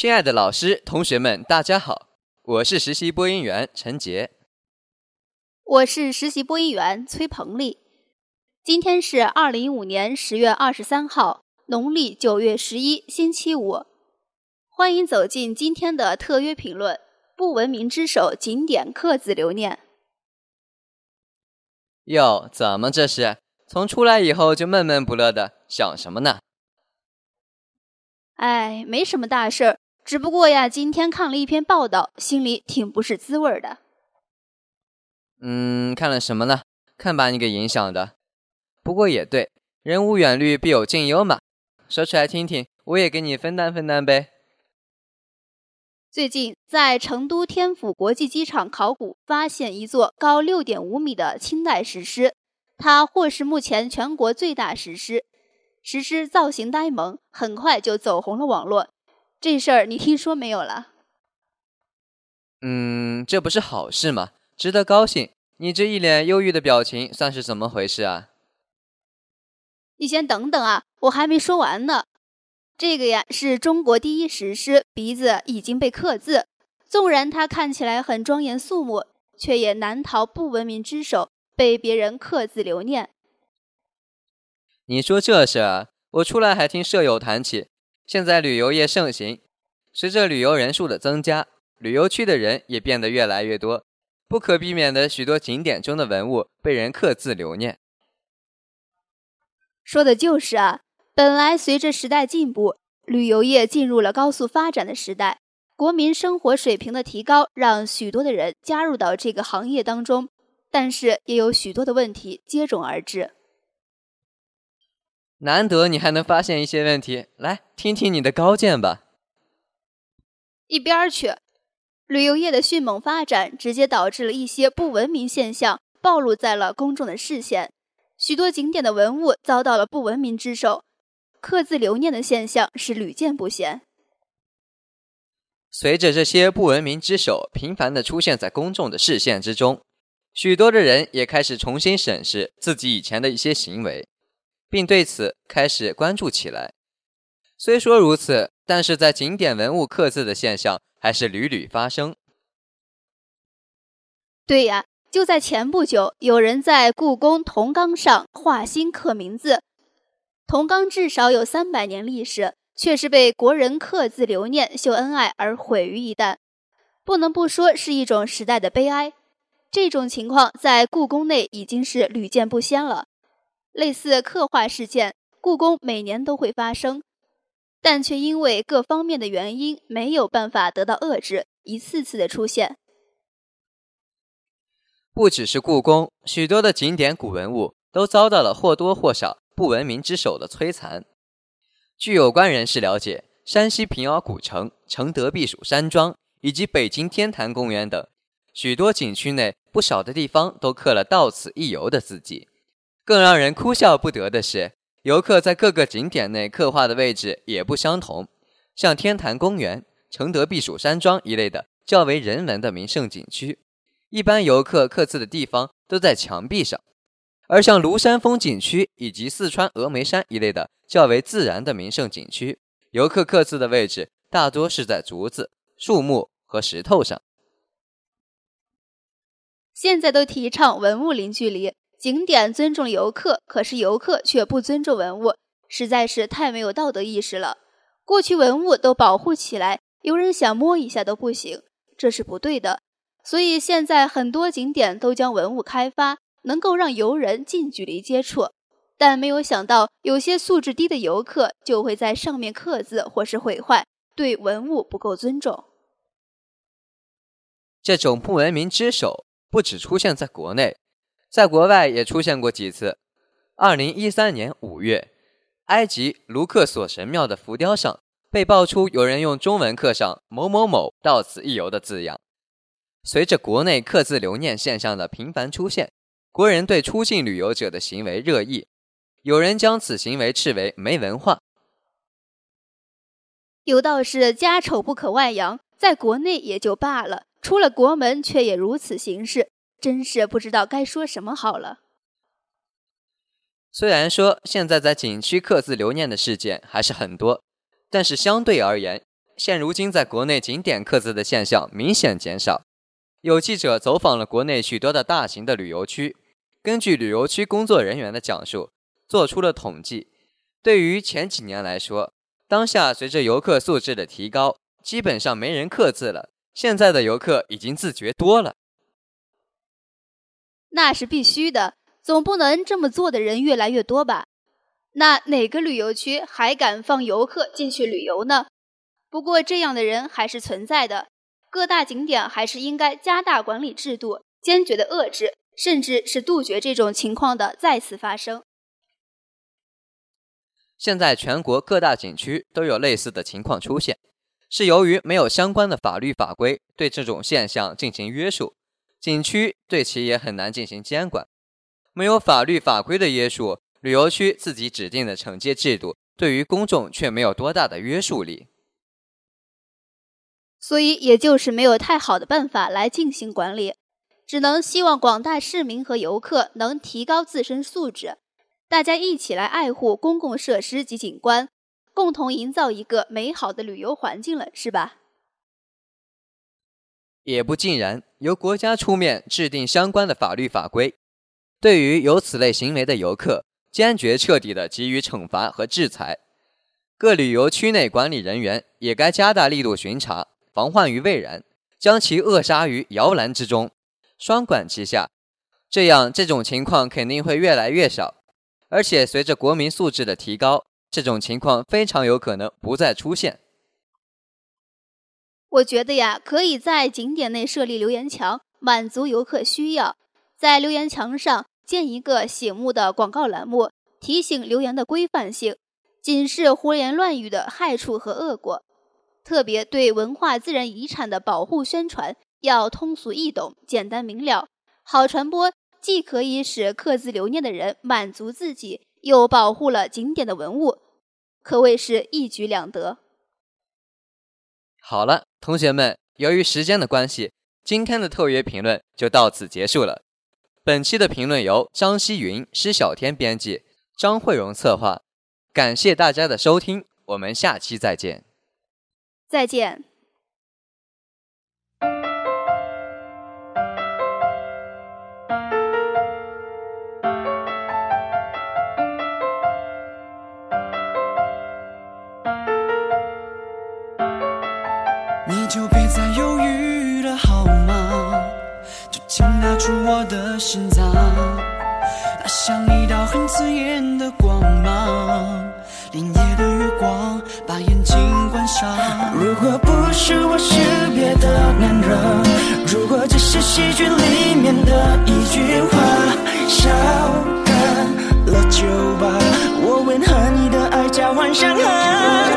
亲爱的老师、同学们，大家好，我是实习播音员陈杰。我是实习播音员崔鹏丽。今天是二零一五年十月二十三号，农历九月十一，星期五。欢迎走进今天的特约评论：不文明之手景点刻字留念。哟，怎么这是？从出来以后就闷闷不乐的，想什么呢？哎，没什么大事儿。只不过呀，今天看了一篇报道，心里挺不是滋味的。嗯，看了什么呢？看把你给影响的。不过也对，人无远虑，必有近忧嘛。说出来听听，我也给你分担分担呗。最近在成都天府国际机场考古发现一座高六点五米的清代石狮，它或是目前全国最大石狮。石狮造型呆萌，很快就走红了网络。这事儿你听说没有了？嗯，这不是好事吗？值得高兴。你这一脸忧郁的表情，算是怎么回事啊？你先等等啊，我还没说完呢。这个呀，是中国第一石狮，鼻子已经被刻字。纵然它看起来很庄严肃穆，却也难逃不文明之手，被别人刻字留念。你说这事儿，我出来还听舍友谈起。现在旅游业盛行，随着旅游人数的增加，旅游区的人也变得越来越多，不可避免的，许多景点中的文物被人刻字留念。说的就是啊，本来随着时代进步，旅游业进入了高速发展的时代，国民生活水平的提高让许多的人加入到这个行业当中，但是也有许多的问题接踵而至。难得你还能发现一些问题，来听听你的高见吧。一边儿去！旅游业的迅猛发展，直接导致了一些不文明现象暴露在了公众的视线，许多景点的文物遭到了不文明之手，刻字留念的现象是屡见不鲜。随着这些不文明之手频繁的出现在公众的视线之中，许多的人也开始重新审视自己以前的一些行为。并对此开始关注起来。虽说如此，但是在景点文物刻字的现象还是屡屡发生。对呀，就在前不久，有人在故宫铜缸上画心刻名字。铜缸至少有三百年历史，却是被国人刻字留念、秀恩爱而毁于一旦，不能不说是一种时代的悲哀。这种情况在故宫内已经是屡见不鲜了。类似刻画事件，故宫每年都会发生，但却因为各方面的原因没有办法得到遏制，一次次的出现。不只是故宫，许多的景点古文物都遭到了或多或少不文明之手的摧残。据有关人士了解，山西平遥古城、承德避暑山庄以及北京天坛公园等许多景区内，不少的地方都刻了“到此一游”的字迹。更让人哭笑不得的是，游客在各个景点内刻画的位置也不相同。像天坛公园、承德避暑山庄一类的较为人文的名胜景区，一般游客刻字的地方都在墙壁上；而像庐山风景区以及四川峨眉山一类的较为自然的名胜景区，游客刻字的位置大多是在竹子、树木和石头上。现在都提倡文物零距离。景点尊重游客，可是游客却不尊重文物，实在是太没有道德意识了。过去文物都保护起来，游人想摸一下都不行，这是不对的。所以现在很多景点都将文物开发，能够让游人近距离接触。但没有想到，有些素质低的游客就会在上面刻字或是毁坏，对文物不够尊重。这种不文明之手不只出现在国内。在国外也出现过几次。二零一三年五月，埃及卢克索神庙的浮雕上被爆出有人用中文刻上“某某某到此一游”的字样。随着国内刻字留念现象的频繁出现，国人对出境旅游者的行为热议，有人将此行为斥为没文化。有道是家丑不可外扬，在国内也就罢了，出了国门却也如此行事，真是不知道该说什么好了。虽然说现在在景区刻字留念的事件还是很多，但是相对而言，现如今在国内景点刻字的现象明显减少。有记者走访了国内许多的大型的旅游区，根据旅游区工作人员的讲述，做出了统计。对于前几年来说，当下随着游客素质的提高，基本上没人刻字了。现在的游客已经自觉多了，那是必须的。总不能这么做的人越来越多吧？那哪个旅游区还敢放游客进去旅游呢？不过这样的人还是存在的，各大景点还是应该加大管理制度，坚决的遏制，甚至是杜绝这种情况的再次发生。现在全国各大景区都有类似的情况出现，是由于没有相关的法律法规对这种现象进行约束，景区对其也很难进行监管。没有法律法规的约束，旅游区自己指定的惩戒制度，对于公众却没有多大的约束力，所以也就是没有太好的办法来进行管理，只能希望广大市民和游客能提高自身素质，大家一起来爱护公共设施及景观，共同营造一个美好的旅游环境了，是吧？也不尽然，由国家出面制定相关的法律法规。对于有此类行为的游客，坚决彻底的给予惩罚和制裁。各旅游区内管理人员也该加大力度巡查，防患于未然，将其扼杀于摇篮之中，双管齐下。这样，这种情况肯定会越来越少。而且，随着国民素质的提高，这种情况非常有可能不再出现。我觉得呀，可以在景点内设立留言墙，满足游客需要，在留言墙上。建一个醒目的广告栏目，提醒留言的规范性，警示胡言乱语的害处和恶果。特别对文化自然遗产的保护宣传要通俗易懂、简单明了，好传播。既可以使刻字留念的人满足自己，又保护了景点的文物，可谓是一举两得。好了，同学们，由于时间的关系，今天的特约评论就到此结束了。本期的评论由张希云、施小天编辑，张慧荣策划。感谢大家的收听，我们下期再见。再见。我的心脏，那像一道很刺眼的光芒。连夜的月光，把眼睛关上。如果不是我，是别的男人。如果只是戏剧里面的一句话，笑干了酒吧。我问和你的爱交换伤痕。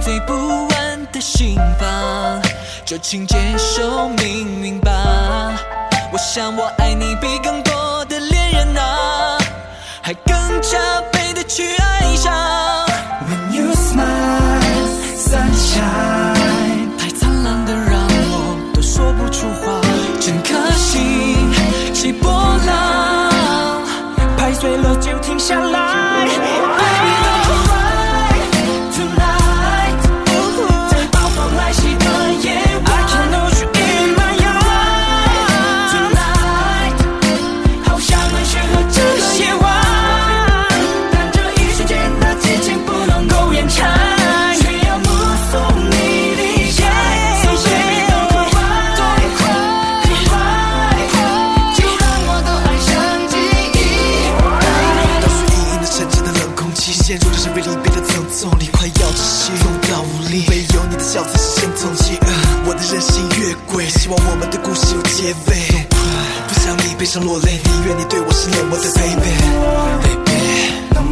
最不安的心房，就请接受命运吧。我想我爱你比更多的恋人啊，还更加倍的去爱上。When you smile, sunshine，太灿烂的让我都说不出话。整颗心起波浪，拍碎了就停下来。笑才是心中饥。我的任性越轨，希望我们的故事有结尾。不想你悲伤落泪，宁愿你对我是冷漠的 baby。Baby，Don't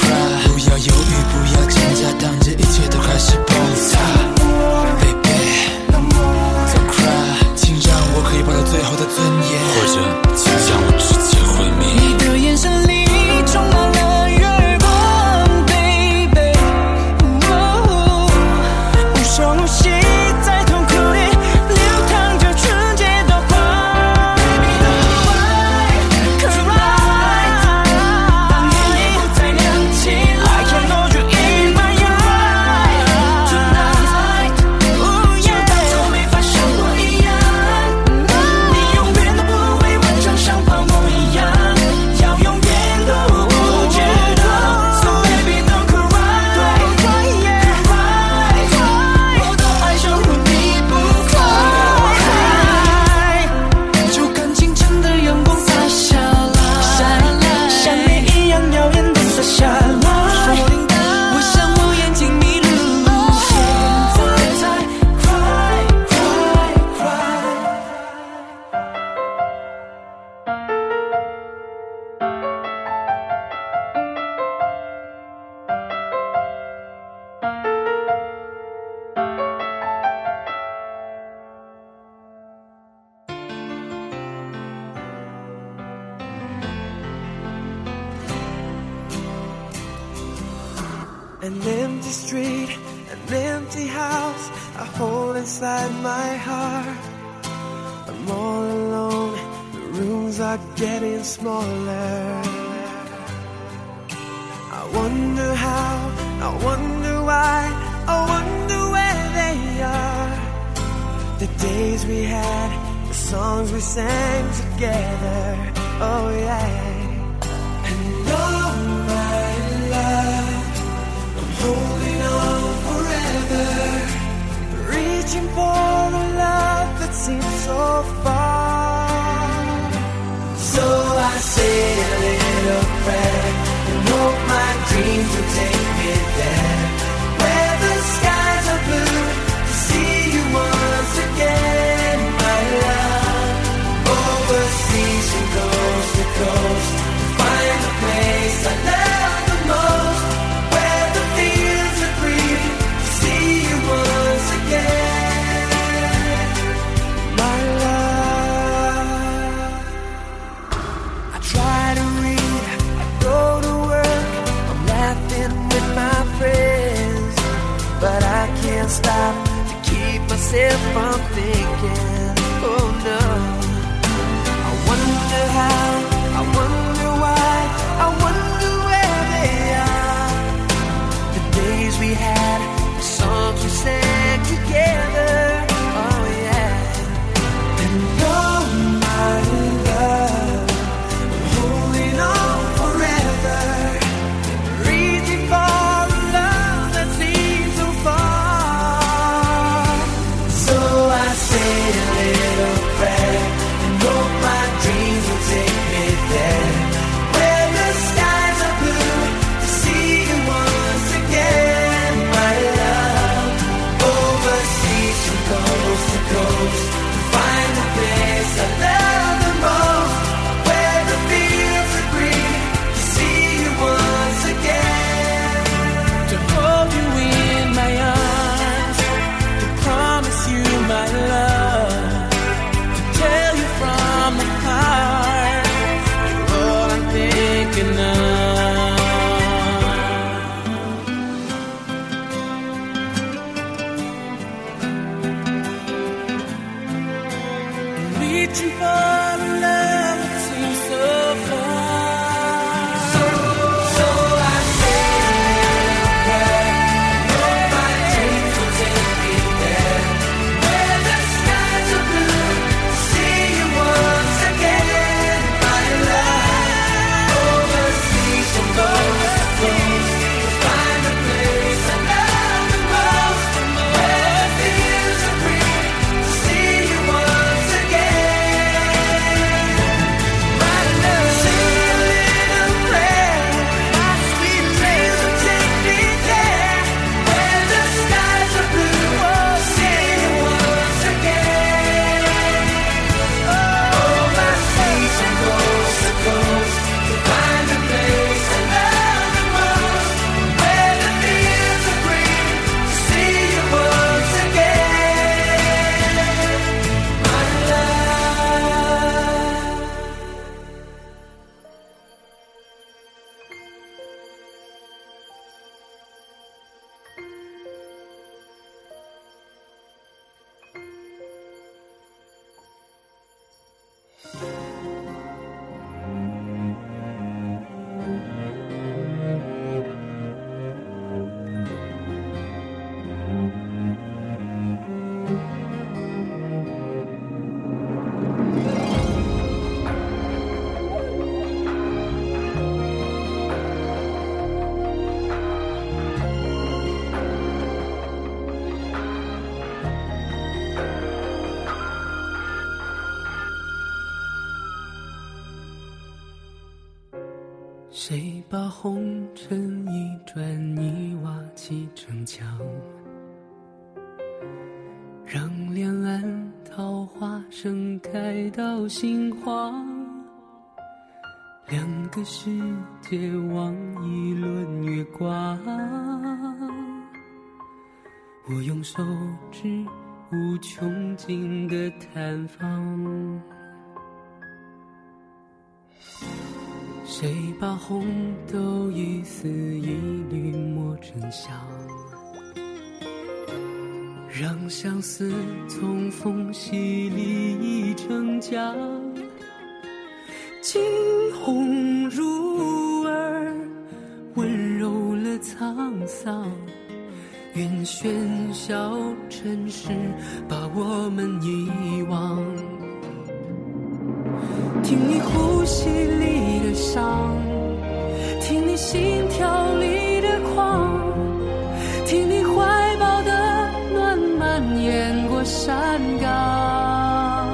cry，不要犹豫，不要挣扎，当这一切都开始崩塌。Baby，Don't cry，请让我可以保留最后的尊严。或者，请将我直接毁灭。你的眼神里充满。days we had, the songs we sang together. Oh yeah. And all my love, I'm holding on forever, reaching for a love that seems so far. So I say a little prayer and hope my dreams will take me there. 把红尘一砖一瓦砌成墙？让两岸桃花盛开到心慌，两个世界望一轮月光。我用手指无穷尽的探访，谁把红豆一丝一缕磨成香？让相思从缝隙里溢成江，惊鸿入耳，温柔了沧桑。愿喧嚣尘世把我们遗忘，听你呼吸里的伤，听你心跳里的狂，听你怀抱的暖蔓延过山岗，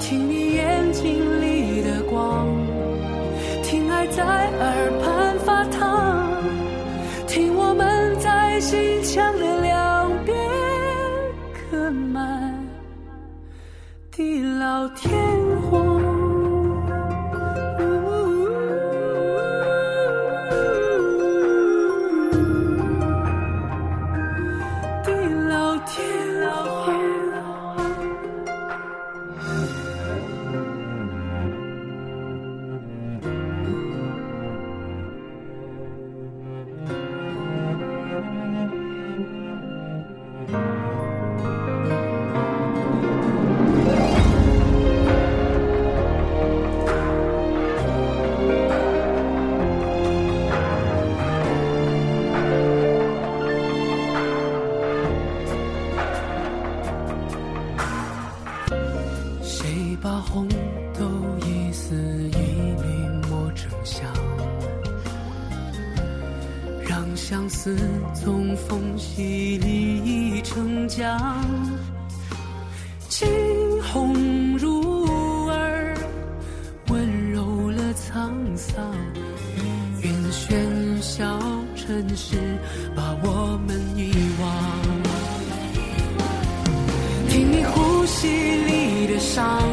听你眼睛里的光，听爱在耳畔发烫，听我们在心墙的两边刻满地老天。惊鸿入耳，温柔了沧桑。愿喧嚣尘世把我们遗忘。听你呼吸里的伤，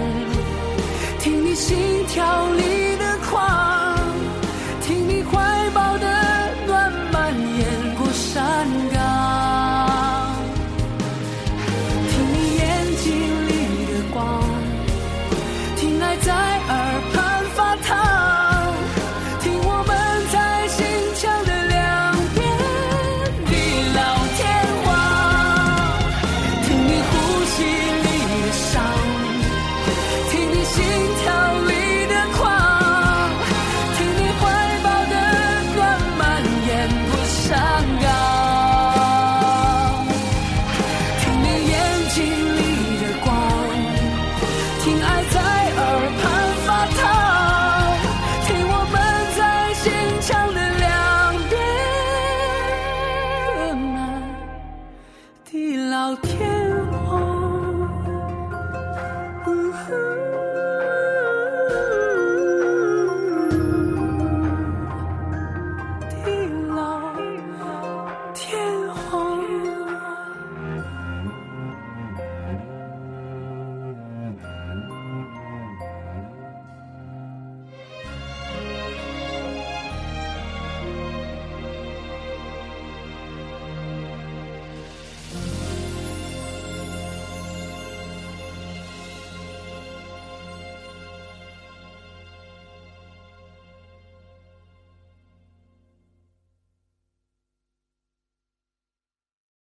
听你心跳里